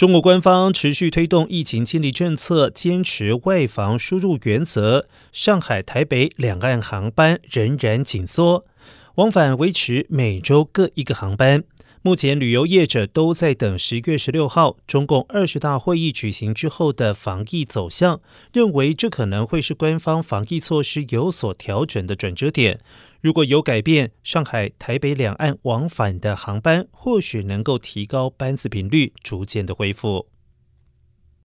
中国官方持续推动疫情清理政策，坚持外防输入原则。上海、台北两岸航班仍然紧缩，往返维持每周各一个航班。目前，旅游业者都在等十月十六号中共二十大会议举行之后的防疫走向，认为这可能会是官方防疫措施有所调整的转折点。如果有改变，上海、台北两岸往返的航班或许能够提高班次频率，逐渐的恢复。